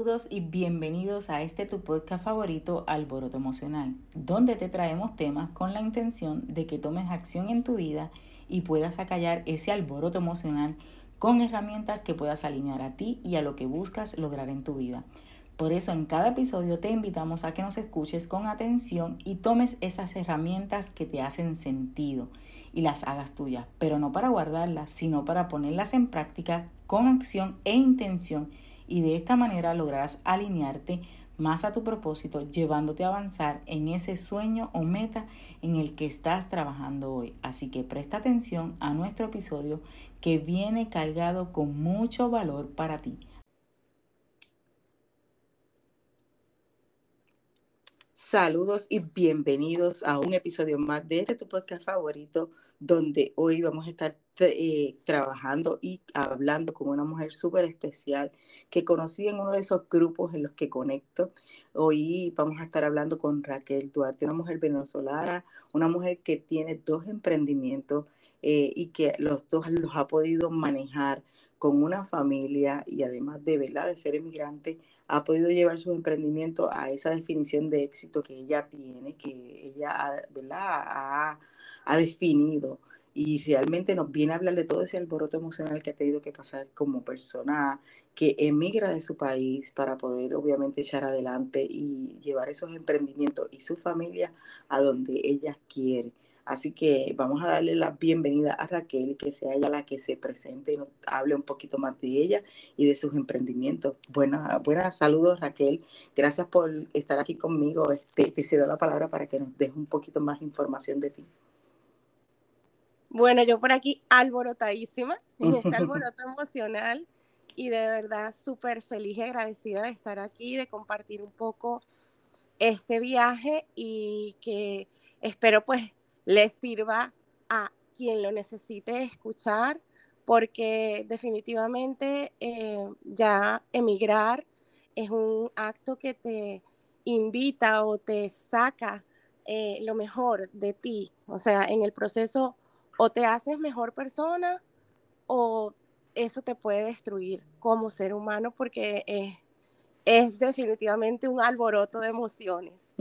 Saludos y bienvenidos a este tu podcast favorito, Alboroto Emocional, donde te traemos temas con la intención de que tomes acción en tu vida y puedas acallar ese alboroto emocional con herramientas que puedas alinear a ti y a lo que buscas lograr en tu vida. Por eso en cada episodio te invitamos a que nos escuches con atención y tomes esas herramientas que te hacen sentido y las hagas tuyas, pero no para guardarlas, sino para ponerlas en práctica con acción e intención y de esta manera lograrás alinearte más a tu propósito, llevándote a avanzar en ese sueño o meta en el que estás trabajando hoy. Así que presta atención a nuestro episodio que viene cargado con mucho valor para ti. Saludos y bienvenidos a un episodio más de este tu podcast favorito, donde hoy vamos a estar eh, trabajando y hablando con una mujer súper especial que conocí en uno de esos grupos en los que conecto. Hoy vamos a estar hablando con Raquel Duarte, una mujer venezolana, una mujer que tiene dos emprendimientos eh, y que los dos los ha podido manejar con una familia y además de, ¿verdad? de ser emigrante, ha podido llevar sus emprendimientos a esa definición de éxito que ella tiene, que ella ¿verdad? Ha, ha definido y realmente nos viene a hablar de todo ese alboroto emocional que ha tenido que pasar como persona que emigra de su país para poder obviamente echar adelante y llevar esos emprendimientos y su familia a donde ella quiere. Así que vamos a darle la bienvenida a Raquel, que sea ella la que se presente y nos hable un poquito más de ella y de sus emprendimientos. Buenas, buenas saludos Raquel. Gracias por estar aquí conmigo. Este, te cedo la palabra para que nos des un poquito más información de ti. Bueno, yo por aquí alborotadísima en este alboroto emocional y de verdad súper feliz y agradecida de estar aquí, de compartir un poco este viaje y que espero pues les sirva a quien lo necesite escuchar porque definitivamente eh, ya emigrar es un acto que te invita o te saca eh, lo mejor de ti. O sea, en el proceso o te haces mejor persona o eso te puede destruir como ser humano porque es, es definitivamente un alboroto de emociones.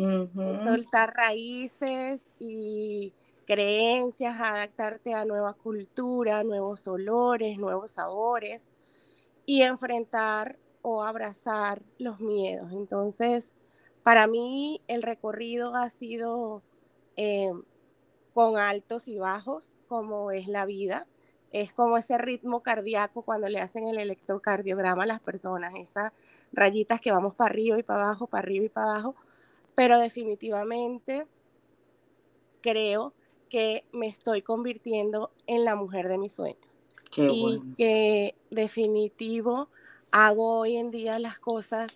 Soltar raíces y creencias, adaptarte a nueva cultura, nuevos olores, nuevos sabores y enfrentar o abrazar los miedos. Entonces, para mí el recorrido ha sido eh, con altos y bajos, como es la vida. Es como ese ritmo cardíaco cuando le hacen el electrocardiograma a las personas, esas rayitas que vamos para arriba y para abajo, para arriba y para abajo. Pero definitivamente creo que me estoy convirtiendo en la mujer de mis sueños. y que definitivo hago hoy en día las cosas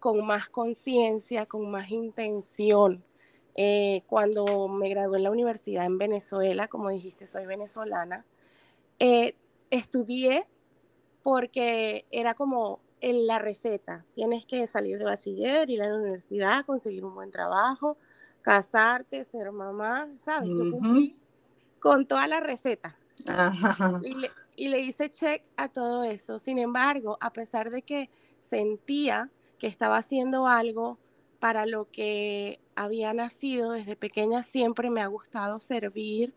con más conciencia, con más intención, eh, cuando me gradué en la universidad en Venezuela, como dijiste, soy venezolana, eh, estudié porque era como en la receta. Tienes que salir de bachiller, ir a la universidad, conseguir un buen trabajo, casarte, ser mamá, ¿sabes? Yo cumplí con toda la receta. Y, le, y le hice check a todo eso. Sin embargo, a pesar de que sentía que estaba haciendo algo para lo que había nacido desde pequeña siempre me ha gustado servir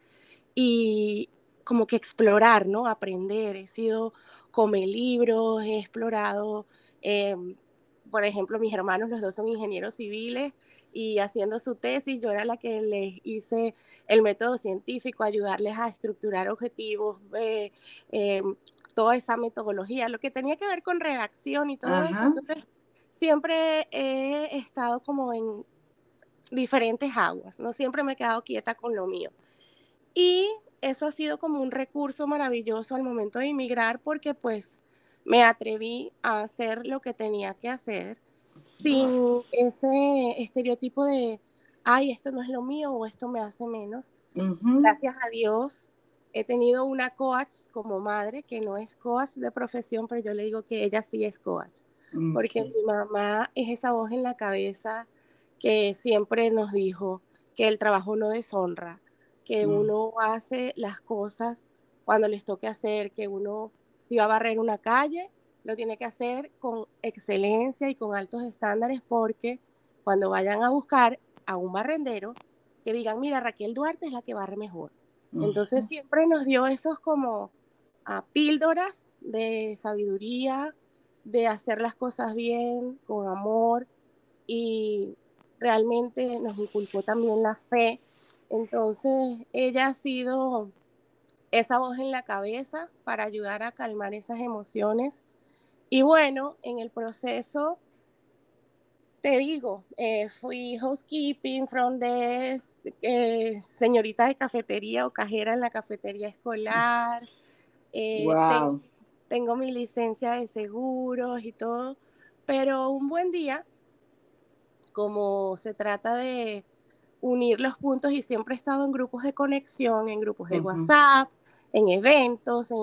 y como que explorar, ¿no? Aprender. He sido come libros, he explorado, em, por ejemplo, mis hermanos, los dos son ingenieros civiles y haciendo su tesis, yo era la que les hice el método científico, ayudarles a estructurar objetivos, eh, em, toda esa metodología, lo que tenía que ver con redacción y todo eso. Entonces, siempre he estado como en diferentes aguas, no siempre me he quedado quieta con lo mío. Y eso ha sido como un recurso maravilloso al momento de emigrar porque pues me atreví a hacer lo que tenía que hacer sin ese estereotipo de, ay, esto no es lo mío o esto me hace menos. Gracias a Dios he tenido una coach como madre que no es coach de profesión, pero yo le digo que ella sí es coach porque mi mamá es esa voz en la cabeza que siempre nos dijo que el trabajo no deshonra, que mm. uno hace las cosas cuando les toque hacer, que uno si va a barrer una calle, lo tiene que hacer con excelencia y con altos estándares porque cuando vayan a buscar a un barrendero, que digan, mira, Raquel Duarte es la que barre mejor. Entonces siempre nos dio esos como a píldoras de sabiduría, de hacer las cosas bien, con amor, y realmente nos inculcó también la fe. Entonces, ella ha sido esa voz en la cabeza para ayudar a calmar esas emociones. Y bueno, en el proceso, te digo, eh, fui housekeeping, front desk, eh, señorita de cafetería o cajera en la cafetería escolar. Eh, wow tengo mi licencia de seguros y todo, pero un buen día, como se trata de unir los puntos y siempre he estado en grupos de conexión, en grupos de WhatsApp, en eventos,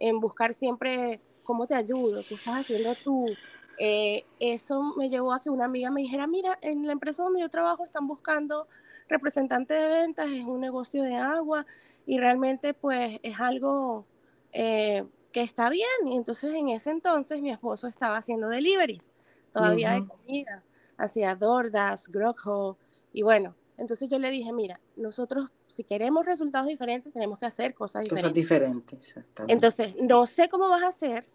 en, buscar siempre cómo te ayudo, qué estás haciendo tú. Eh, eso me llevó a que una amiga me dijera, mira, en la empresa donde yo trabajo están buscando representantes de ventas, es un negocio de agua y realmente pues es algo eh, que está bien. Y entonces en ese entonces mi esposo estaba haciendo deliveries, todavía de comida, hacía DoorDash, Grubhub, y bueno, entonces yo le dije, mira, nosotros si queremos resultados diferentes tenemos que hacer cosas diferentes. Cosas diferentes, exactamente. Entonces, no sé cómo vas a hacer,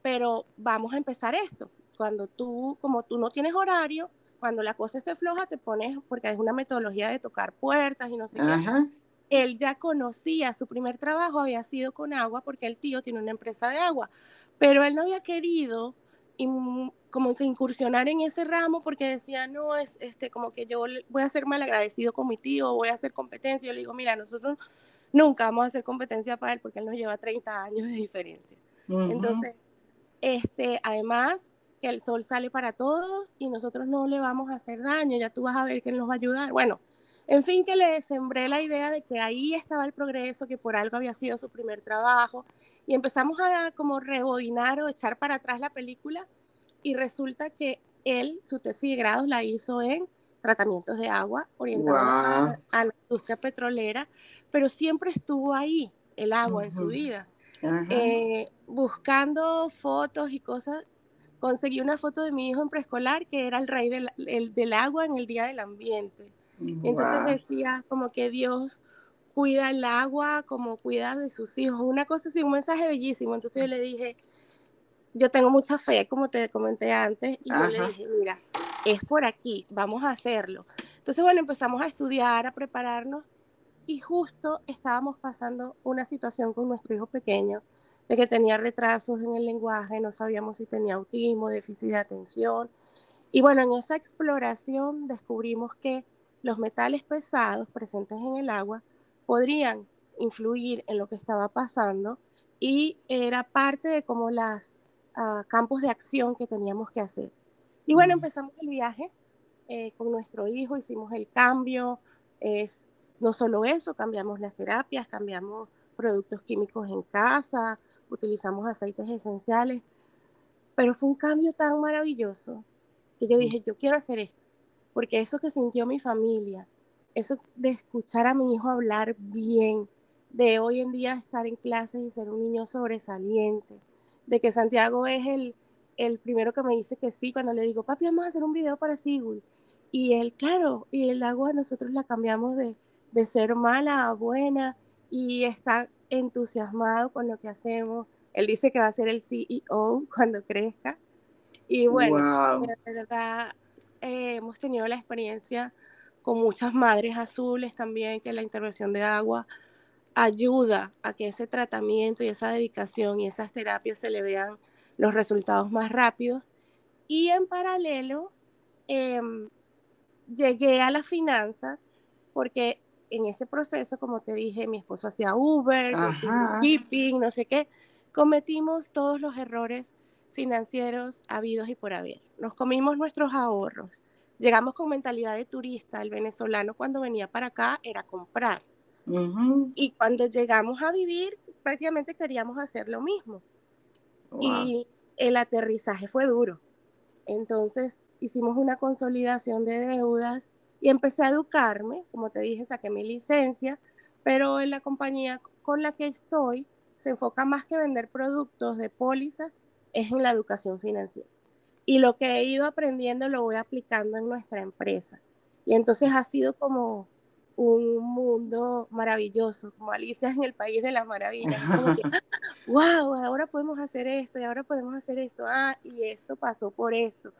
pero vamos a empezar esto. Cuando tú, como tú no tienes horario, cuando la cosa esté floja, te pones, porque es una metodología de tocar puertas y no sé qué él ya conocía, su primer trabajo había sido con agua porque el tío tiene una empresa de agua, pero él no había querido como que incursionar en ese ramo porque decía, no, es este, como que yo voy a ser mal agradecido con mi tío, voy a hacer competencia. Yo le digo, mira, nosotros nunca vamos a hacer competencia para él porque él nos lleva 30 años de diferencia. Entonces, este, además que el sol sale para todos y nosotros no le vamos a hacer daño, ya tú vas a ver que él nos va a ayudar. Bueno, en fin, que le sembré la idea de que ahí estaba el progreso, que por algo había sido su primer trabajo, y empezamos a como rebobinar o echar para atrás la película, y resulta que él, su tesis de grado, la hizo en tratamientos de agua, orientado a, la industria petrolera, pero siempre estuvo ahí el agua en su vida. Eh, buscando fotos y cosas, conseguí una foto de mi hijo en preescolar que era el rey del agua en el Día del Ambiente. Entonces decía como que Dios cuida el agua como cuida de sus hijos. Una cosa así, un mensaje bellísimo. Entonces yo le dije, yo tengo mucha fe, como te comenté antes, y yo le dije, mira, es por aquí, vamos a hacerlo. Entonces, bueno, empezamos a estudiar, a prepararnos, y justo estábamos pasando una situación con nuestro hijo pequeño, de que tenía retrasos en el lenguaje, no sabíamos si tenía autismo, déficit de atención. Y bueno, en esa exploración descubrimos que los metales pesados presentes en el agua podrían influir en lo que estaba pasando y era parte de como los ah, campos de acción que teníamos que hacer. Y bueno, empezamos el viaje eh, con nuestro hijo, hicimos el cambio, es no solo eso, cambiamos las terapias, cambiamos productos químicos en casa, utilizamos aceites esenciales, pero fue un cambio tan maravilloso que yo dije, yo quiero hacer esto porque eso que sintió mi familia, eso de escuchar a mi hijo hablar bien, de hoy en día estar en clases y ser un niño sobresaliente, de que Santiago es el, el primero que me dice que sí cuando le digo, papi, vamos a hacer un video para Sigul. Y él, claro, y el agua nosotros la cambiamos de, de ser mala a buena y está entusiasmado con lo que hacemos. Él dice que va a ser el CEO cuando crezca. Y bueno, de verdad, eh, hemos tenido la experiencia con muchas madres azules también, que la intervención de agua ayuda a que ese tratamiento y esa dedicación y esas terapias se le vean los resultados más rápidos. Y en paralelo, em, llegué a las finanzas porque en ese proceso, como te dije, mi esposo hacía Uber, no sé qué, cometimos todos los errores financieros habidos y por haber. Nos comimos nuestros ahorros. Llegamos con mentalidad de turista. El venezolano cuando venía para acá era comprar. Y cuando llegamos a vivir, prácticamente queríamos hacer lo mismo. Y el aterrizaje fue duro. Entonces hicimos una consolidación de deudas y empecé a educarme. Como te dije, saqué mi licencia, pero en la compañía con la que estoy se enfoca más que vender productos de pólizas, es en la educación financiera. Y lo que he ido aprendiendo lo voy aplicando en nuestra empresa. Y entonces ha sido como un mundo maravilloso, como Alicia en el País de las Maravillas. Como que, wow, ahora podemos hacer esto y ahora podemos hacer esto. Ah, y esto pasó por esto.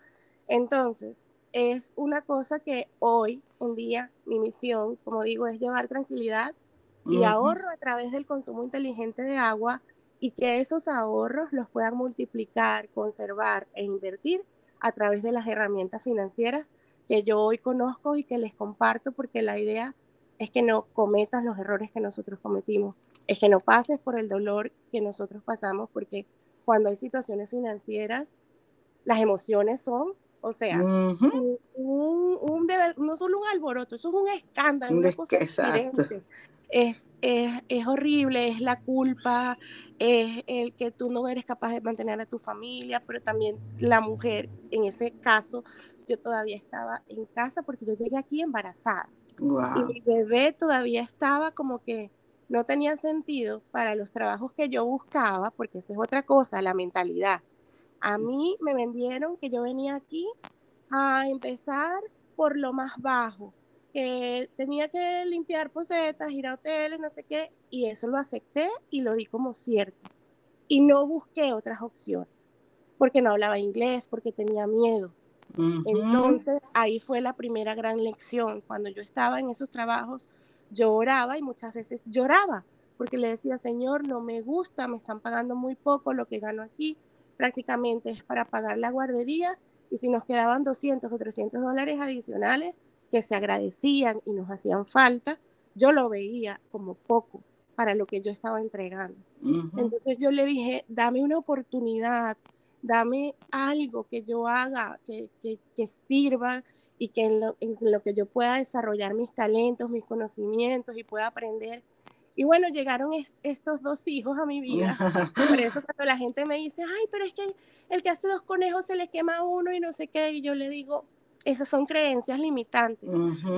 Entonces, es una cosa que hoy en día mi misión, como digo, es llevar tranquilidad y ahorro a través del consumo inteligente de agua y que esos ahorros los puedan multiplicar, conservar e invertir a través de las herramientas financieras que yo hoy conozco y que les comparto porque la idea es que no cometas los errores que nosotros cometimos, es que no pases por el dolor que nosotros pasamos porque cuando hay situaciones financieras, las emociones son, o sea, un, no solo un alboroto, eso es un escándalo, una cosa diferente es, es, horrible, es la culpa, es el que tú no eres capaz de mantener a tu familia, pero también la mujer, en ese caso, yo todavía estaba en casa porque yo llegué aquí embarazada. Y mi bebé todavía estaba como que no tenía sentido para los trabajos que yo buscaba, porque esa es otra cosa, la mentalidad. A mí me vendieron que yo venía aquí a empezar por lo más bajo, que tenía que limpiar posetas, ir a hoteles, no sé qué, y eso lo acepté y lo di como cierto. Y no busqué otras opciones, porque no hablaba inglés, porque tenía miedo. Entonces ahí fue la primera gran lección. Cuando yo estaba en esos trabajos, yo oraba y muchas veces lloraba, porque le decía, Señor, no me gusta, me están pagando muy poco, lo que gano aquí prácticamente es para pagar la guardería y si nos quedaban 200 o 300 dólares adicionales, que se agradecían y nos hacían falta, yo lo veía como poco para lo que yo estaba entregando. Entonces yo le dije, dame una oportunidad, dame algo que yo haga, que, que, sirva y que en lo, en lo, que yo pueda desarrollar mis talentos, mis conocimientos y pueda aprender. Y bueno, llegaron estos dos hijos a mi vida. Por eso cuando la gente me dice, ay, pero es que el que hace dos conejos se le quema uno y no sé qué, y yo le digo, esas son creencias limitantes.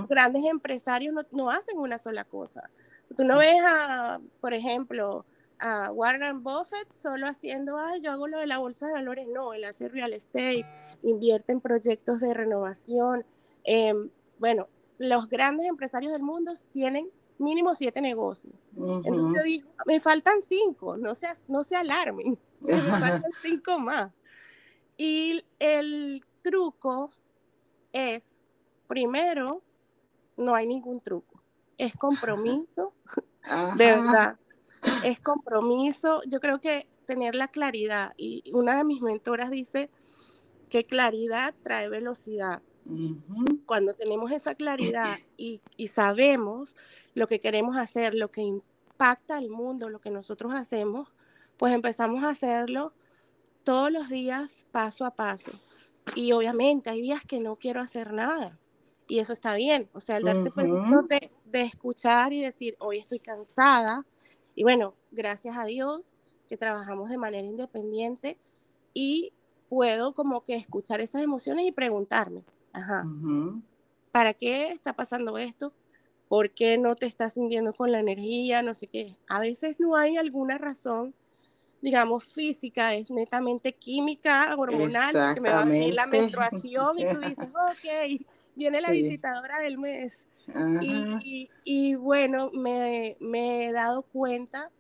Grandes empresarios no, hacen una sola cosa. Tú no ves a, por ejemplo, a Warren Buffett solo haciendo, ay, yo hago lo de la bolsa de valores. No, él hace real estate, invierte en proyectos de renovación. Em, bueno, los grandes empresarios del mundo tienen mínimo siete negocios. Entonces yo digo, me faltan cinco, no se, no se alarmen, me faltan cinco más. Y el truco es, primero, no hay ningún truco, es compromiso, de verdad, es compromiso. Yo creo que tener la claridad, y una de mis mentoras dice que claridad trae velocidad. Cuando tenemos esa claridad y, y, sabemos lo que queremos hacer, lo que impacta al mundo, lo que nosotros hacemos, pues empezamos a hacerlo todos los días, paso a paso. Y obviamente hay días que no quiero hacer nada. Y eso está bien. O sea, el darte permiso de, de, escuchar y decir, hoy estoy cansada. Y bueno, gracias a Dios que trabajamos de manera independiente y puedo como que escuchar esas emociones y preguntarme, ajá, ¿para qué está pasando esto? ¿Por qué no te estás sintiendo con la energía? No sé qué. A veces no hay alguna razón digamos, física, es netamente química, hormonal, que me va a venir la menstruación y tú dices, ok, viene la visitadora del mes. Y, y, bueno, me, me, he dado cuenta,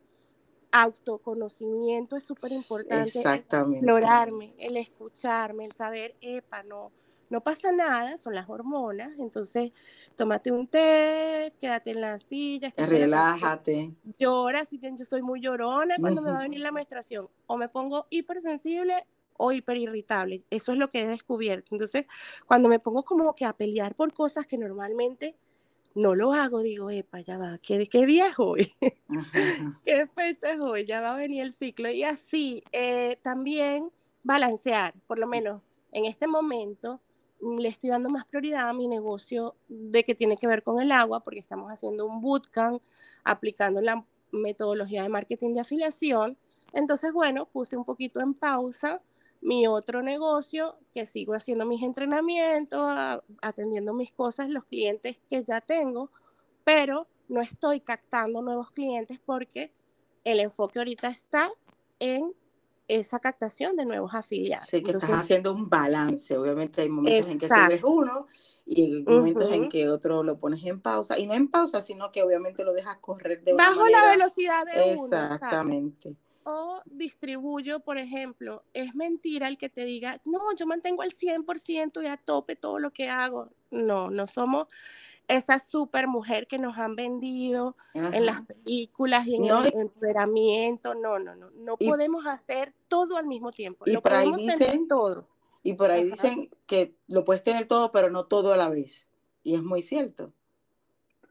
autoconocimiento es súper importante, explorarme, el escucharme, el saber, epa, no, no pasa nada, son las hormonas, entonces tómate un té, quédate en la silla, relájate. Llora, si yo soy muy llorona cuando me va a venir la menstruación, o me pongo hipersensible o hiperirritable, eso es lo que he descubierto. Entonces, cuando me pongo como que a pelear por cosas que normalmente no lo hago, digo, epa, ya va, ¿qué, qué día es hoy? ¿Qué fecha es hoy? Ya va a venir el ciclo. Y así, eh, también balancear, por lo menos en este momento, le estoy dando más prioridad a mi negocio de que tiene que ver con el agua, porque estamos haciendo un bootcamp aplicando la metodología de marketing de afiliación. Entonces, bueno, puse un poquito en pausa mi otro negocio, que sigo haciendo mis entrenamientos, atendiendo mis cosas, los clientes que ya tengo, pero no estoy captando nuevos clientes porque el enfoque ahorita está en esa captación de nuevos afiliados. Sí, que estás haciendo un balance. Obviamente hay momentos en que subes uno y hay momentos en que otro lo pones en pausa. Y no en pausa, sino que obviamente lo dejas correr de Bajo la velocidad de uno. Exactamente. O distribuyo, por ejemplo, es mentira el que te diga, no, yo mantengo el 100% y a tope todo lo que hago. No, no somos esa super mujer que nos han vendido en las películas y en el empoderamiento. No, no, no. No podemos hacer todo al mismo tiempo. Y por ahí dicen todo. Y por ahí dicen que lo puedes tener todo, pero no todo a la vez. Y es muy cierto.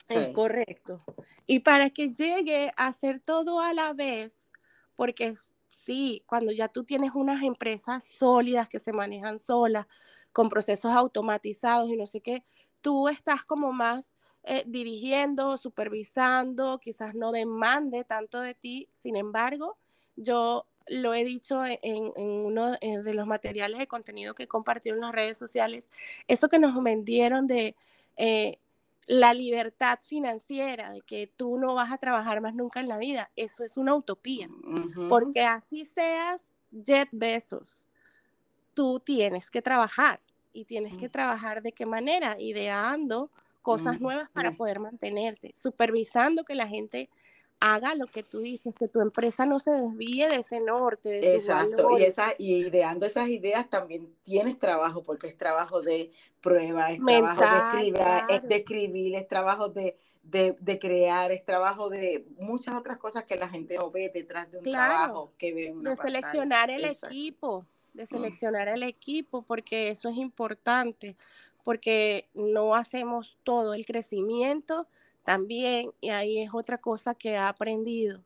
Es correcto. Y para que llegue a hacer todo a la vez, porque sí, cuando ya tú tienes unas empresas sólidas que se manejan solas, con procesos automatizados y no sé qué, tú estás como más eh, dirigiendo, supervisando, quizás no demande tanto de ti. Sin embargo, yo lo he dicho e-, en, uno eh, de los materiales de contenido que he compartido en las redes sociales, eso que nos vendieron de eh, la libertad financiera, de que tú no vas a trabajar más nunca en la vida, eso es una utopía, porque así seas Jet Bezos, tú tienes que trabajar y tienes que trabajar de qué manera, ideando cosas nuevas para poder mantenerte, supervisando que la gente haga lo que tú dices, que tu empresa no se desvíe de ese norte. De Exacto, y, esa, y ideando esas ideas también tienes trabajo, porque es trabajo de prueba, es trabajo de escribir, es de escribir, es trabajo de, de, crear, es trabajo de muchas otras cosas que la gente no ve detrás de un trabajo que ve De seleccionar el equipo de mm. seleccionar el equipo, porque eso es importante, porque no hacemos todo el crecimiento también, y ahí es otra cosa que he aprendido,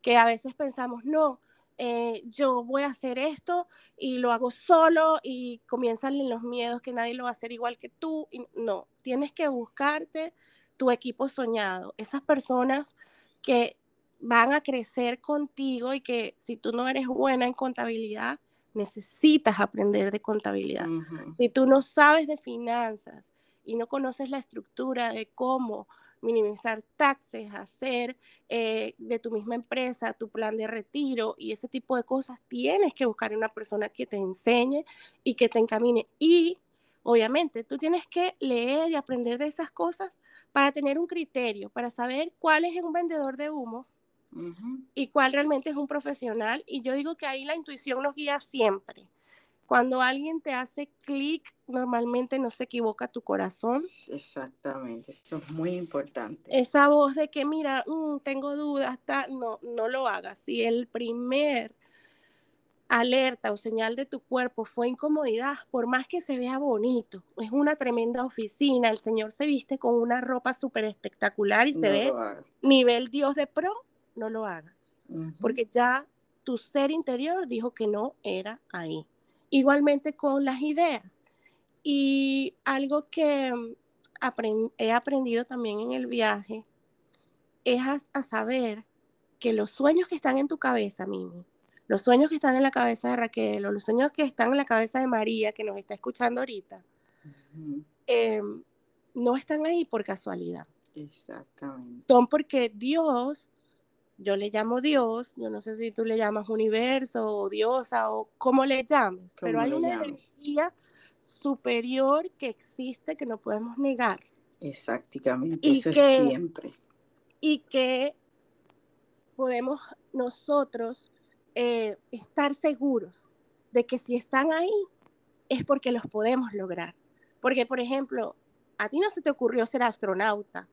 que a veces pensamos, no, eh, yo voy a hacer esto y lo hago solo y comienzan los miedos que nadie lo va a hacer igual que tú. Y no, tienes que buscarte tu equipo soñado, esas personas que van a crecer contigo y que si tú no eres buena en contabilidad, necesitas aprender de contabilidad. Si tú no sabes de finanzas y no conoces la estructura de cómo minimizar taxes, hacer eh, de tu misma empresa tu plan de retiro y ese tipo de cosas, tienes que buscar una persona que te enseñe y que te encamine. Y obviamente tú tienes que leer y aprender de esas cosas para tener un criterio, para saber cuál es un vendedor de humo y cuál realmente es un profesional. Y yo digo que ahí la intuición nos guía siempre. Cuando alguien te hace clic, normalmente no se equivoca tu corazón. Exactamente, eso es muy importante. Esa voz de que, mira, mm, tengo dudas, no, no lo hagas. Si el primer alerta o señal de tu cuerpo fue incomodidad, por más que se vea bonito, es una tremenda oficina, el señor se viste con una ropa súper espectacular y se ve nivel Dios de pro, no lo hagas, porque ya tu ser interior dijo que no era ahí. Igualmente con las ideas. Y algo que mm, he aprendido también en el viaje es a, saber que los sueños que están en tu cabeza, Mimi, los sueños que están en la cabeza de Raquel o los sueños que están en la cabeza de María, que nos está escuchando ahorita, em, no están ahí por casualidad. Exactamente. Son porque Dios yo le llamo Dios, yo no sé si tú le llamas universo o diosa o cómo le llames, pero hay una energía superior que existe que no podemos negar. Exactamente, eso es siempre. Y que podemos nosotros eh, estar seguros de que si están ahí es porque los podemos lograr. Porque, por ejemplo, a ti no se te ocurrió ser astronauta.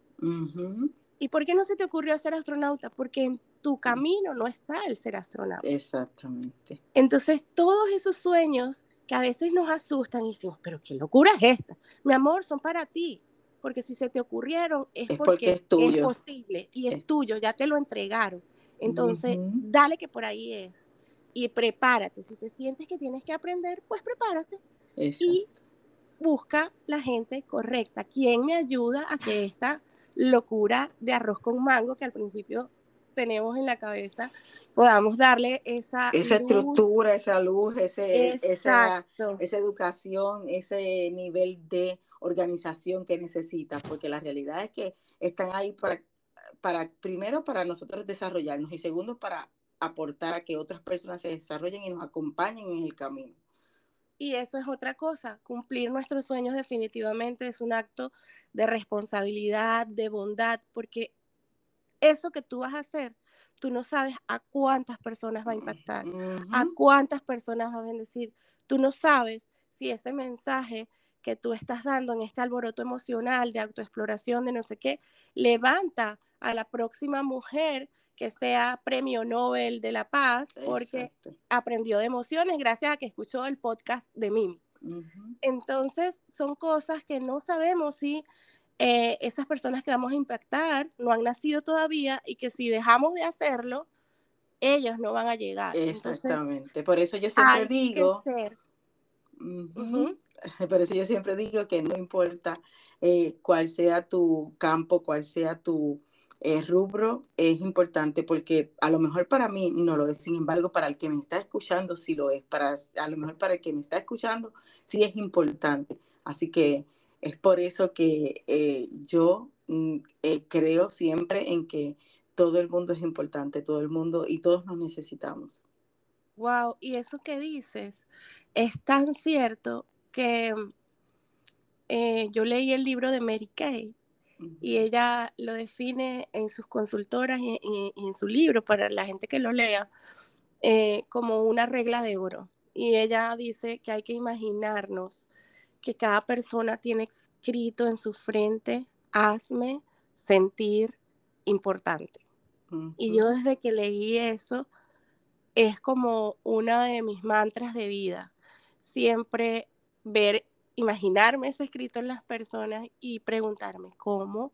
¿Y por qué no se te ocurrió ser astronauta? Porque en tu camino no está el ser astronauta. Exactamente. Entonces, todos esos sueños que a veces nos asustan y decimos, pero qué locura es esta. Mi amor, son para ti. Porque si se te ocurrieron es, porque, es, tuyo. es, posible y es, tuyo, ya te lo entregaron. Entonces, dale que por ahí es. Y prepárate. Si te sientes que tienes que aprender, pues prepárate. Y busca la gente correcta. ¿Quién me ayuda a que esta locura de arroz con mango que al principio tenemos en la cabeza, podamos darle esa... Esa estructura, esa luz, ese, esa, esa educación, ese nivel de organización que necesitas, porque la realidad es que están ahí para, para, primero, para nosotros desarrollarnos y segundo, para aportar a que otras personas se desarrollen y nos acompañen en el camino. Y eso es otra cosa, cumplir nuestros sueños definitivamente es un acto de responsabilidad, de bondad, porque eso que tú vas a hacer, tú no sabes a cuántas personas va a impactar, a cuántas personas va a bendecir. Tú no sabes si ese mensaje que tú estás dando en este alboroto emocional de autoexploración, de no sé qué, levanta a la próxima mujer que sea premio Nobel de la Paz, porque aprendió de emociones gracias a que escuchó el podcast de Mim. Entonces, son cosas que no sabemos si eh, esas personas que vamos a impactar no han nacido todavía y que si dejamos de hacerlo, ellos no van a llegar. Exactamente. Por eso yo siempre digo. Por eso yo siempre digo que no importa eh, cuál sea tu campo, cuál sea tu eh, rubro, es importante porque a lo mejor para mí no lo es, sin embargo, para el que me está escuchando sí lo es, para, a lo mejor para el que me está escuchando sí es importante. Así que es por eso que eh, yo mm, eh, creo siempre en que todo el mundo es importante, todo el mundo y todos nos necesitamos. Wow, y eso que dices es tan cierto que yo leí el libro de Mary Kay y ella lo define en sus consultoras y, en su libro para la gente que lo lea como una regla de oro. Y ella dice que hay que imaginarnos que cada persona tiene escrito en su frente, hazme sentir importante. Y yo desde que leí eso, es como una de mis mantras de vida. Siempre ver, imaginarme ese escrito en las personas y preguntarme cómo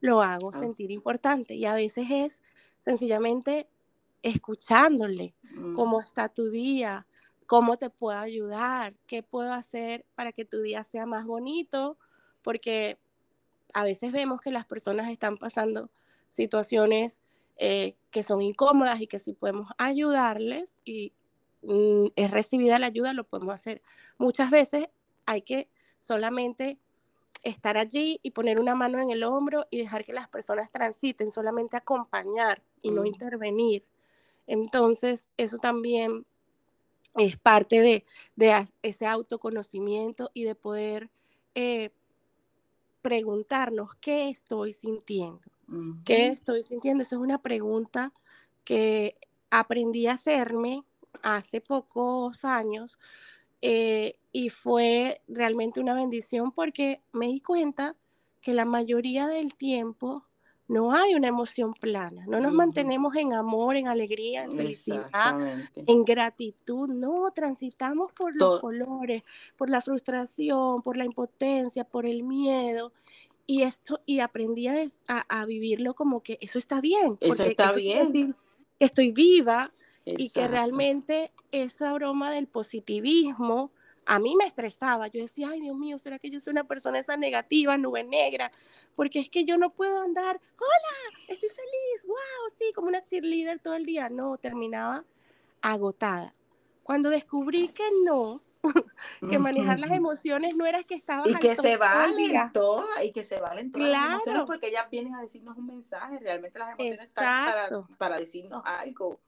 lo hago ah. sentir importante. Y a veces es sencillamente escuchándole, cómo está tu día, cómo te puedo ayudar, qué puedo hacer para que tu día sea más bonito, porque a veces vemos que las personas están pasando situaciones eh, que son incómodas y que si podemos ayudarles y mm, es recibida la ayuda, lo podemos hacer. Muchas veces hay que solamente estar allí y poner una mano en el hombro y dejar que las personas transiten, solamente acompañar y no intervenir. Entonces, eso también es parte de, ese autoconocimiento y de poder eh, preguntarnos qué estoy sintiendo. ¿Qué estoy sintiendo? Esa es una pregunta que aprendí a hacerme hace pocos años eh, y fue realmente una bendición porque me di cuenta que la mayoría del tiempo no hay una emoción plana, no nos mantenemos en amor, en alegría, en felicidad, en gratitud, no, transitamos por los colores, por la frustración, por la impotencia, por el miedo. Y esto, y aprendí a, a, vivirlo como que eso está bien. Eso está bien. estoy viva y que realmente esa broma del positivismo, a mí me estresaba. Yo decía, ay Dios mío, ¿será que yo soy una persona esa negativa, nube negra? Porque es que yo no puedo andar, hola, estoy feliz, wow, sí, como una cheerleader todo el día. No, terminaba agotada. Cuando descubrí que no, que manejar las emociones no era que estaba y que se valen todas y que se valen todas las emociones porque ellas vienen a decirnos un mensaje realmente las emociones están para, para decirnos algo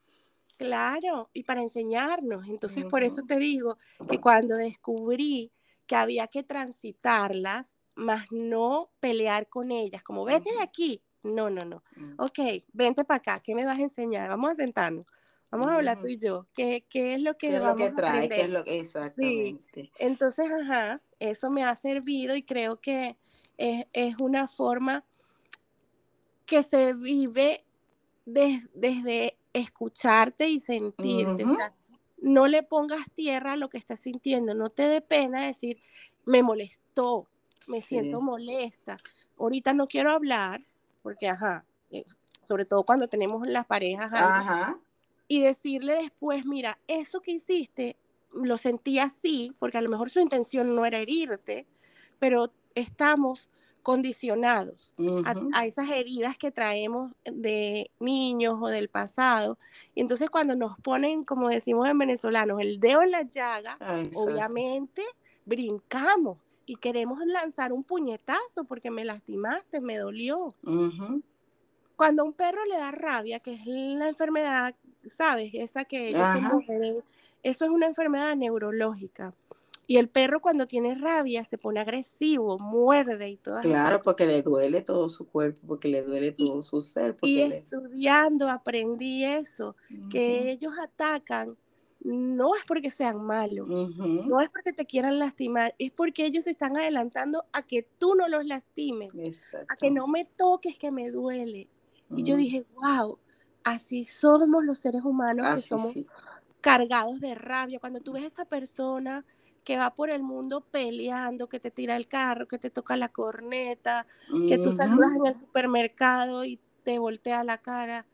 Claro, y para enseñarnos. Entonces, por eso te digo que cuando descubrí que había que transitarlas, más no pelear con ellas, como vete de aquí. No, no, no. Mm. Ok, vente para acá, ¿qué me vas a enseñar? Vamos a sentarnos. Vamos a hablar tú y yo. ¿Qué, qué es lo que ¿Qué es lo que trae? ¿Qué es lo que exactamente? Entonces, ajá, eso me ha servido y creo que es, es una forma que se vive desde escucharte y sentirte. no le pongas tierra a lo que estás sintiendo, no te dé pena decir, me molestó, me siento molesta, ahorita no quiero hablar, porque, ajá, eh, sobre todo cuando tenemos las parejas, y decirle después, mira, eso que hiciste, lo sentí así, porque a lo mejor su intención no era herirte, pero estamos condicionados a, esas heridas que traemos de niños o del pasado. Y entonces cuando nos ponen, como decimos en venezolanos, el dedo en la llaga, obviamente brincamos y queremos lanzar un puñetazo porque me lastimaste, me dolió. Cuando a un perro le da rabia, que es la enfermedad ¿sabes? Esa que ellos. Eso es una enfermedad neurológica. Y el perro cuando tiene rabia se pone agresivo, muerde y todo Claro, porque le duele todo su cuerpo, porque le duele todo su ser. y estudiando aprendí eso, que ellos atacan no es porque sean malos, no es porque te quieran lastimar, es porque ellos se están adelantando a que tú no los lastimes, a que no me toques, que me duele. Y yo dije, wow, así somos los seres humanos que somos cargados de rabia. Cuando tú ves a esa persona que va por el mundo peleando, que te tira el carro, que te toca la corneta, que tú saludas en el supermercado y te voltea la cara,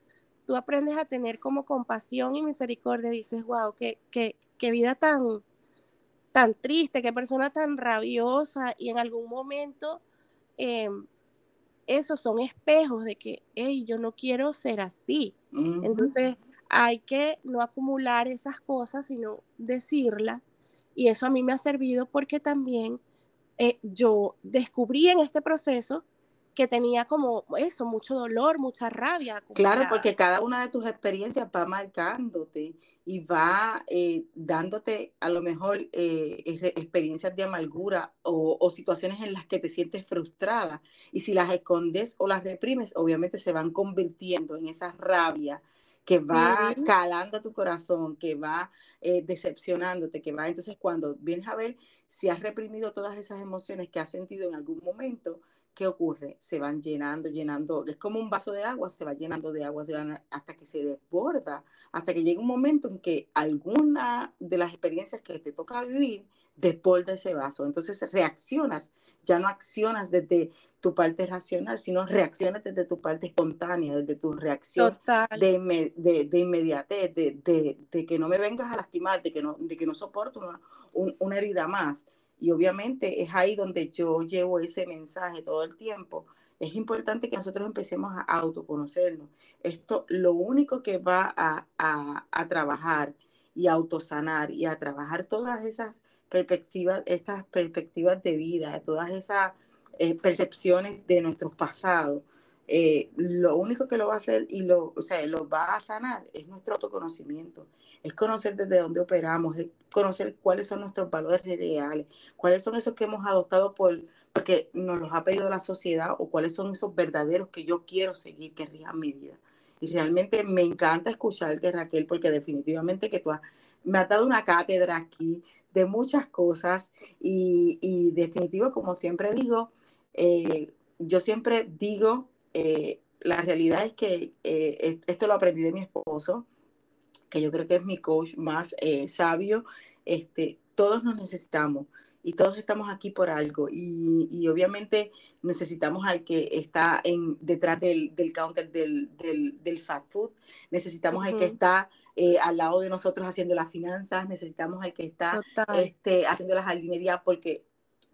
tú aprendes a tener como compasión y misericordia, dices, wow, qué, qué, qué vida tan, tan triste, qué persona tan rabiosa y en algún momento em, esos son espejos de que, hey, yo no quiero ser así. Entonces hay que no acumular esas cosas, sino decirlas y eso a mí me ha servido porque también eh, yo descubrí en este proceso que tenía como eso, mucho dolor, mucha rabia. Claro, porque cada una de tus experiencias va marcándote y va eh, dándote a lo mejor eh, experiencias de amargura o, o, situaciones en las que te sientes frustrada. Y si las escondes o las reprimes, obviamente se van convirtiendo en esa rabia que va calando tu corazón, que va eh, decepcionándote, que va, entonces cuando vienes a ver si has reprimido todas esas emociones que has sentido en algún momento, ¿qué ocurre? Se van llenando, llenando, es como un vaso de agua, se va llenando de agua hasta que se desborda, hasta que llega un momento en que alguna de las experiencias que te toca vivir desborda ese vaso. Entonces reaccionas, ya no accionas desde tu parte racional, sino reaccionas desde tu parte espontánea, desde tu reacción de, de, inmediatez, de, de, que no me vengas a lastimar, de que no, de que no soporto una, una herida más. Y obviamente es ahí donde yo llevo ese mensaje todo el tiempo. Es importante que nosotros empecemos a autoconocernos. Esto lo único que va a, a, a trabajar y a autosanar y a trabajar todas esas perspectivas, estas perspectivas de vida, todas esas eh, percepciones de nuestros pasados, eh, lo único que lo va a hacer y lo, o sea, lo va a sanar es nuestro autoconocimiento, es conocer desde dónde operamos, es conocer cuáles son nuestros valores reales, cuáles son esos que hemos adoptado por, porque nos los ha pedido la sociedad o cuáles son esos verdaderos que yo quiero seguir, que rijan mi vida. Y realmente me encanta escucharte, Raquel, porque definitivamente que tú me has dado una cátedra aquí de muchas cosas y, y definitivo, como siempre digo, eh, yo siempre digo eh, la realidad es que eh, esto lo aprendí de mi esposo, que yo creo que es mi coach más sabio. Este, todos nos necesitamos y todos estamos aquí por algo. Y, y obviamente necesitamos al que está en, detrás del, del counter del, del, del, fast food, necesitamos al que está al lado de nosotros haciendo las finanzas, necesitamos al que está este, haciendo la jardinería porque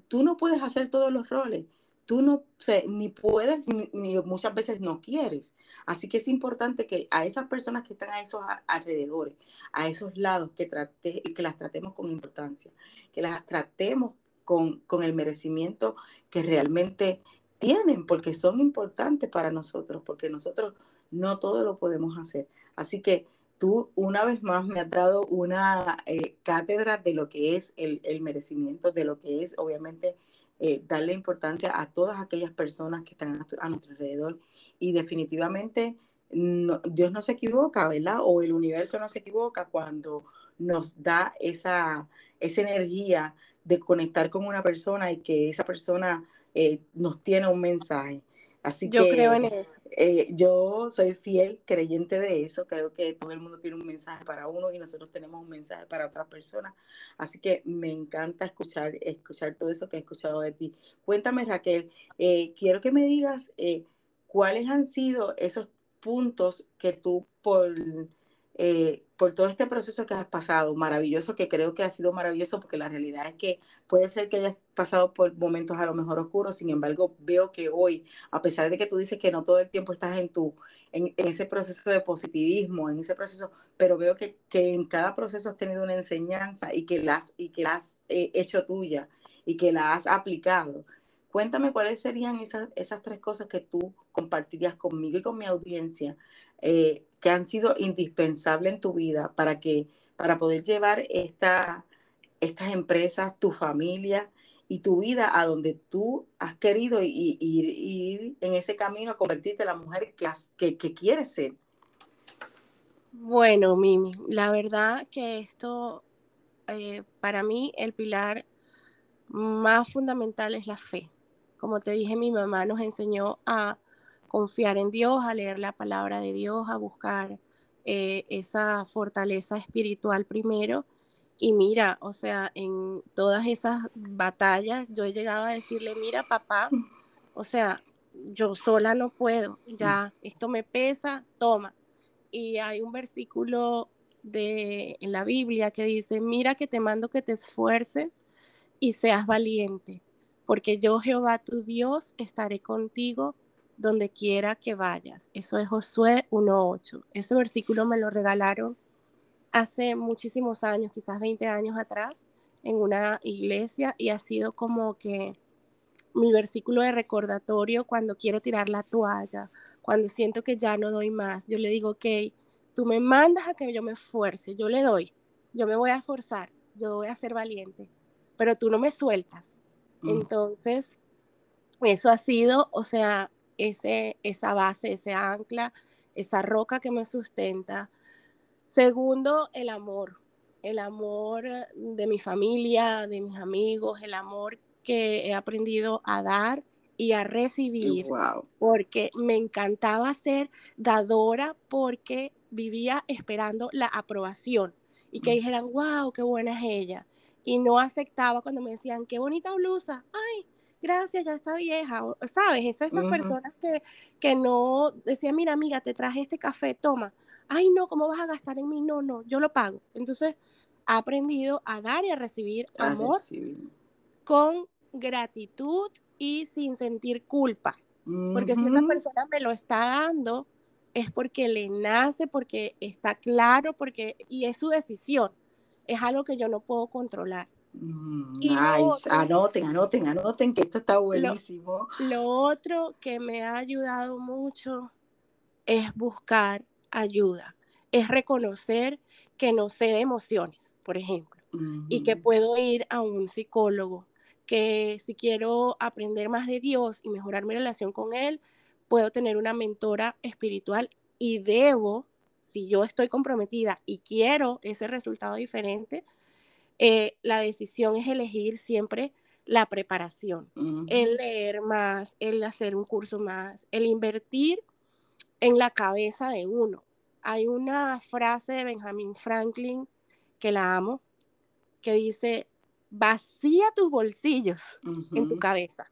tú no puedes hacer todos los roles tú no ni puedes ni, muchas veces no quieres. Así que es importante que a esas personas que están a esos alrededores, a esos lados, que, trate, que las tratemos con importancia, que las tratemos con, con el merecimiento que realmente tienen, porque son importantes para nosotros, porque nosotros no todo lo podemos hacer. Así que tú una vez más me has dado una eh, cátedra de lo que es el, el merecimiento, de lo que es obviamente eh, darle importancia a todas aquellas personas que están a, nuestro alrededor y definitivamente Dios no se equivoca, ¿verdad? O el universo no se equivoca cuando nos da esa, esa energía de conectar con una persona y que esa persona eh, nos tiene un mensaje. Así yo creo en eso. Eh, yo soy fiel creyente de eso. Creo que todo el mundo tiene un mensaje para uno y nosotros tenemos un mensaje para otras personas. Así que me encanta escuchar, escuchar todo eso que he escuchado de ti. Cuéntame, Raquel, eh, quiero que me digas eh, cuáles han sido esos puntos que tú por por todo este proceso que has pasado, maravilloso, que creo que ha sido maravilloso, porque la realidad es que puede ser que hayas pasado por momentos a lo mejor oscuros, sin embargo, veo que hoy, a pesar de que tú dices que no todo el tiempo estás en, tu, en, ese proceso de positivismo, en ese proceso, pero veo que, que, en cada proceso has tenido una enseñanza y que la has, y que la has eh, hecho tuya y que la has aplicado. Cuéntame cuáles serían esas, esas tres cosas que tú compartirías conmigo y con mi audiencia, eh, que han sido indispensables en tu vida para que para poder llevar esta, estas empresas, tu familia y tu vida a donde tú has querido ir, en ese camino a convertirte en la mujer que, que, que quieres ser? Bueno, Mimi, la verdad que esto, eh, para mí, el pilar más fundamental es la fe. Como te dije, mi mamá nos enseñó a confiar en Dios, a leer la palabra de Dios, a buscar eh, esa fortaleza espiritual primero. Y mira, o sea, en todas esas batallas yo he llegado a decirle, mira papá, o sea, yo sola no puedo, ya, esto me pesa, toma. Y hay un versículo de, en la Biblia que dice, mira que te mando que te esfuerces y seas valiente, porque yo Jehová tu Dios estaré contigo donde quiera que vayas. Eso es Josué 1.8. Ese versículo me lo regalaron hace muchísimos años, quizás 20 años atrás, en una iglesia y ha sido como que mi versículo de recordatorio cuando quiero tirar la toalla, cuando siento que ya no doy más. Yo le digo, ok, tú me mandas a que yo me esfuerce, yo le doy, yo me voy a esforzar, yo voy a ser valiente, pero tú no me sueltas. Mm. Entonces, eso ha sido, o sea, ese, esa base, ese ancla, esa roca que me sustenta. Segundo, el amor, el amor de mi familia, de mis amigos, el amor que he aprendido a dar y a recibir, porque me encantaba ser dadora porque vivía esperando la aprobación y que mm. dijeran, wow, qué buena es ella. Y no aceptaba cuando me decían, qué bonita blusa, ay, gracias, ya está vieja, ¿sabes? Esas, esas personas que, que no decían, mira amiga, te traje este café, toma. Ay, no, ¿cómo vas a gastar en mí? No, no, yo lo pago. Entonces, he aprendido a dar y a recibir amor con gratitud y sin sentir culpa. Porque si esa persona me lo está dando, es porque le nace, porque está claro, porque, y es su decisión. Es algo que yo no puedo controlar. Mm, nice. anoten, anoten, anoten que esto está buenísimo. Lo, otro que me ha ayudado mucho es buscar ayuda, es reconocer que no sé de emociones, por ejemplo, y que puedo ir a un psicólogo, que si quiero aprender más de Dios y mejorar mi relación con Él, puedo tener una mentora espiritual y debo, si yo estoy comprometida y quiero ese resultado diferente, eh, la decisión es elegir siempre la preparación, el leer más, el hacer un curso más, el invertir en la cabeza de uno. Hay una frase de Benjamin Franklin que la amo, que dice, vacía tus bolsillos en tu cabeza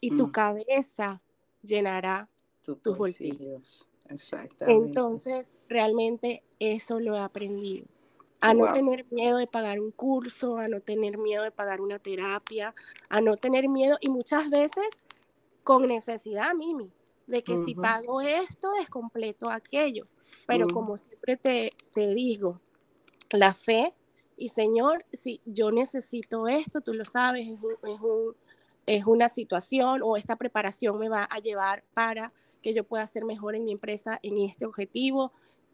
y tu mm. cabeza llenará tus bolsillos. Exactamente. Entonces, realmente eso lo he aprendido a no tener miedo de pagar un curso, a no tener miedo de pagar una terapia, a no tener miedo y muchas veces con necesidad, Mimi, de que si pago esto es completo aquello. Pero como siempre te, te digo, la fe y Señor, si yo necesito esto, tú lo sabes, es, es, un, es una situación o esta preparación me va a llevar para que yo pueda ser mejor en mi empresa en este objetivo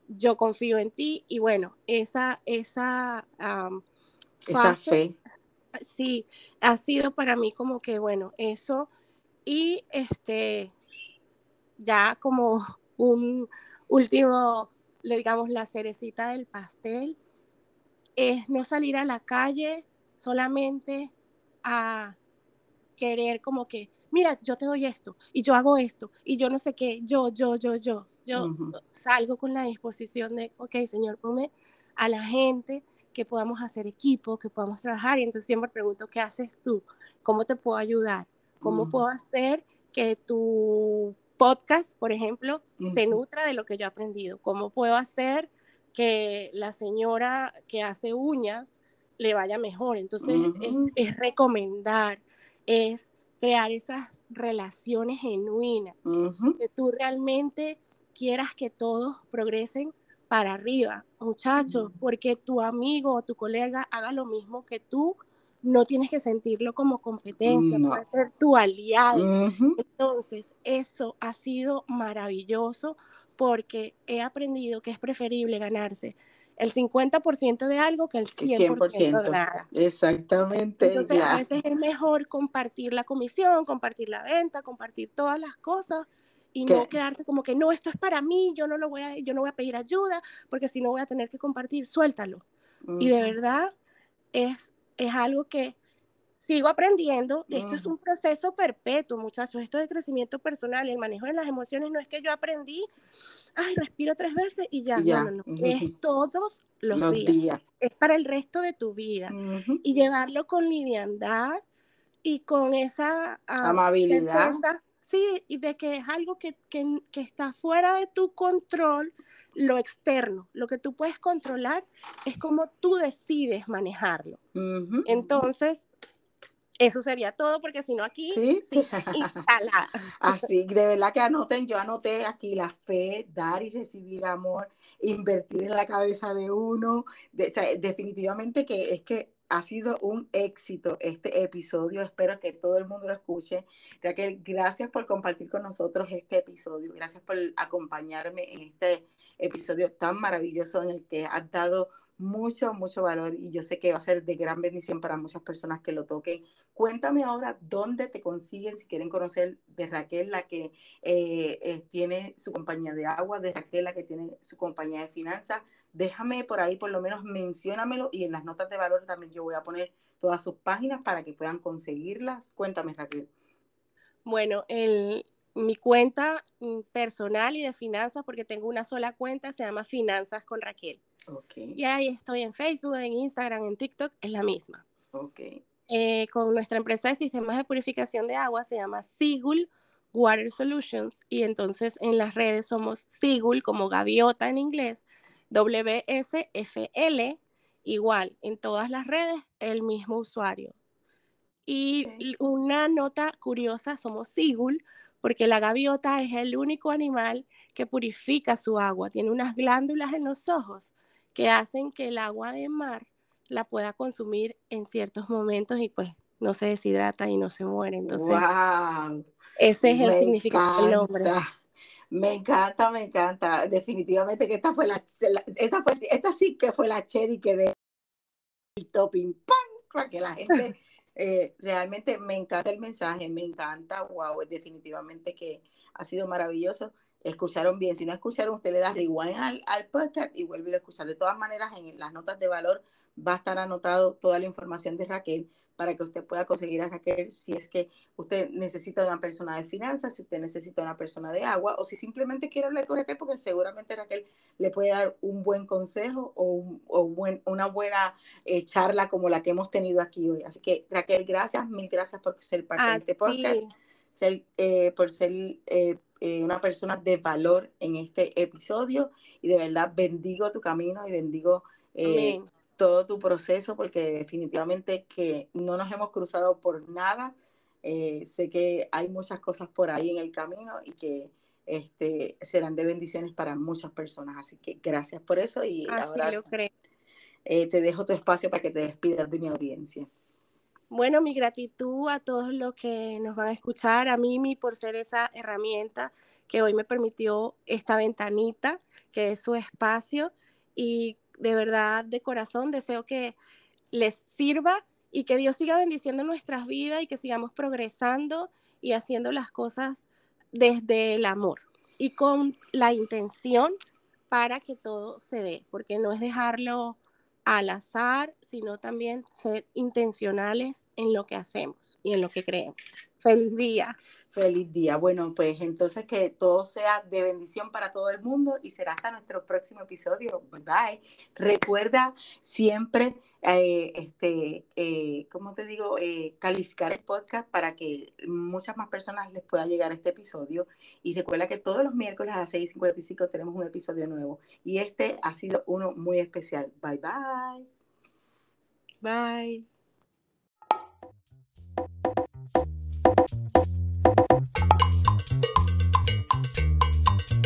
yo confío en ti y bueno, esa, esa, esa fe. Sí, ha sido para mí como que bueno, eso y este, ya como un último, le digamos, la cerecita del pastel, es no salir a la calle solamente a querer como que, mira, yo te doy esto y yo hago esto y yo no sé qué, yo, yo, yo, yo yo salgo con la disposición de, ok, Señor, ponme a la gente que podamos hacer equipo, que podamos trabajar. Y entonces siempre pregunto, ¿qué haces tú? ¿Cómo te puedo ayudar? ¿Cómo puedo hacer que tu podcast, por ejemplo, se nutra de lo que yo he aprendido? ¿Cómo puedo hacer que la señora que hace uñas le vaya mejor? Entonces, es, es, recomendar, es crear esas relaciones genuinas, que tú realmente quieras que todos progresen para arriba, muchachos, porque tu amigo o tu colega haga lo mismo que tú, no tienes que sentirlo como competencia, puede ser tu aliado. Entonces, eso ha sido maravilloso porque he aprendido que es preferible ganarse el 50% de algo que el 100%, de nada. Exactamente. Entonces, a veces es mejor compartir la comisión, compartir la venta, compartir todas las cosas y no quedarte como que no, esto es para mí, yo no lo voy a, yo no voy a pedir ayuda, porque si no voy a tener que compartir, suéltalo. Y de verdad es, es algo que sigo aprendiendo. Esto es un proceso perpetuo, muchachos. Esto de crecimiento personal y el manejo de las emociones no es que yo aprendí, ay, respiro tres veces y ya. No, no, no. Es todos los, días. Es para el resto de tu vida. Y llevarlo con liviandad y con esa ah, amabilidad. sí, y de que es algo que, que, que está fuera de tu control lo externo, lo que tú puedes controlar es como tú decides manejarlo. Entonces, eso sería todo, porque si no aquí sí, sí. Así, de verdad que anoten, yo anoté aquí la fe, dar y recibir amor, invertir en la cabeza de uno. definitivamente que es que ha sido un éxito este episodio. Espero que todo el mundo lo escuche. Raquel, gracias por compartir con nosotros este episodio. Gracias por acompañarme en este episodio tan maravilloso en el que has dado mucho, mucho valor y yo sé que va a ser de gran bendición para muchas personas que lo toquen. Cuéntame ahora dónde te consiguen si quieren conocer de Raquel, la que eh, eh, tiene su compañía de agua, de Raquel, la que tiene su compañía de finanzas. Déjame por ahí, por lo menos menciónamelo y en las notas de valor también yo voy a poner todas sus páginas para que puedan conseguirlas. Cuéntame, Raquel. Bueno, el, mi cuenta personal y de finanzas, porque tengo una sola cuenta, se llama Finanzas con Raquel. Y ahí estoy en Facebook, en Instagram, en TikTok, es la misma. Eh, con nuestra empresa de sistemas de purificación de agua, se llama Sigul Water Solutions, y entonces en las redes somos Sigul, como gaviota en inglés, WSFL, igual, en todas las redes, el mismo usuario. Y una nota curiosa, somos Sigul, porque la gaviota es el único animal que purifica su agua, tiene unas glándulas en los ojos que hacen que el agua de mar la pueda consumir en ciertos momentos y pues no se deshidrata y no se muere. Entonces, ese es el significado del nombre. Me encanta, me encanta. Definitivamente que esta fue la, esta, fue, esta sí que fue la cherry que de el topping, ¡pam! Para que la gente eh, realmente me encanta el mensaje, me encanta, wow, definitivamente que ha sido maravilloso. Escucharon bien, si no escucharon, usted le da rewind al, al podcast y vuelve a escuchar. De todas maneras, en las notas de valor va a estar anotado toda la información de Raquel para que usted pueda conseguir a Raquel si es que usted necesita una persona de finanzas, si usted necesita una persona de agua o si simplemente quiere hablar con Raquel porque seguramente Raquel le puede dar un buen consejo o, una buena eh, charla como la que hemos tenido aquí hoy. Así que Raquel, gracias, mil gracias por ser parte de este podcast, eh, por ser eh, una persona de valor en este episodio y de verdad bendigo tu camino y bendigo todo tu proceso, porque definitivamente que no nos hemos cruzado por nada. Eh, sé que hay muchas cosas por ahí en el camino y que este, serán de bendiciones para muchas personas. Así que gracias por eso y ahora eh, te dejo tu espacio para que te despidas de mi audiencia. Bueno, mi gratitud a todos los que nos van a escuchar, a Mimi por ser esa herramienta que hoy me permitió esta ventanita, que es su espacio, y de verdad, de corazón, deseo que les sirva y que Dios siga bendiciendo nuestras vidas y que sigamos progresando y haciendo las cosas desde el amor y con la intención para que todo se dé, porque no es dejarlo al azar, sino también ser intencionales en lo que hacemos y en lo que creemos. Feliz día. Feliz día. Bueno, pues entonces que todo sea de bendición para todo el mundo y será hasta nuestro próximo episodio. Bye bye. Recuerda siempre, eh, este, eh, ¿cómo te digo? Eh, calificar el podcast para que muchas más personas les pueda llegar a este episodio. Y recuerda que todos los miércoles a las 6.55 tenemos un episodio nuevo. Y este ha sido uno muy especial. Bye bye. Bye.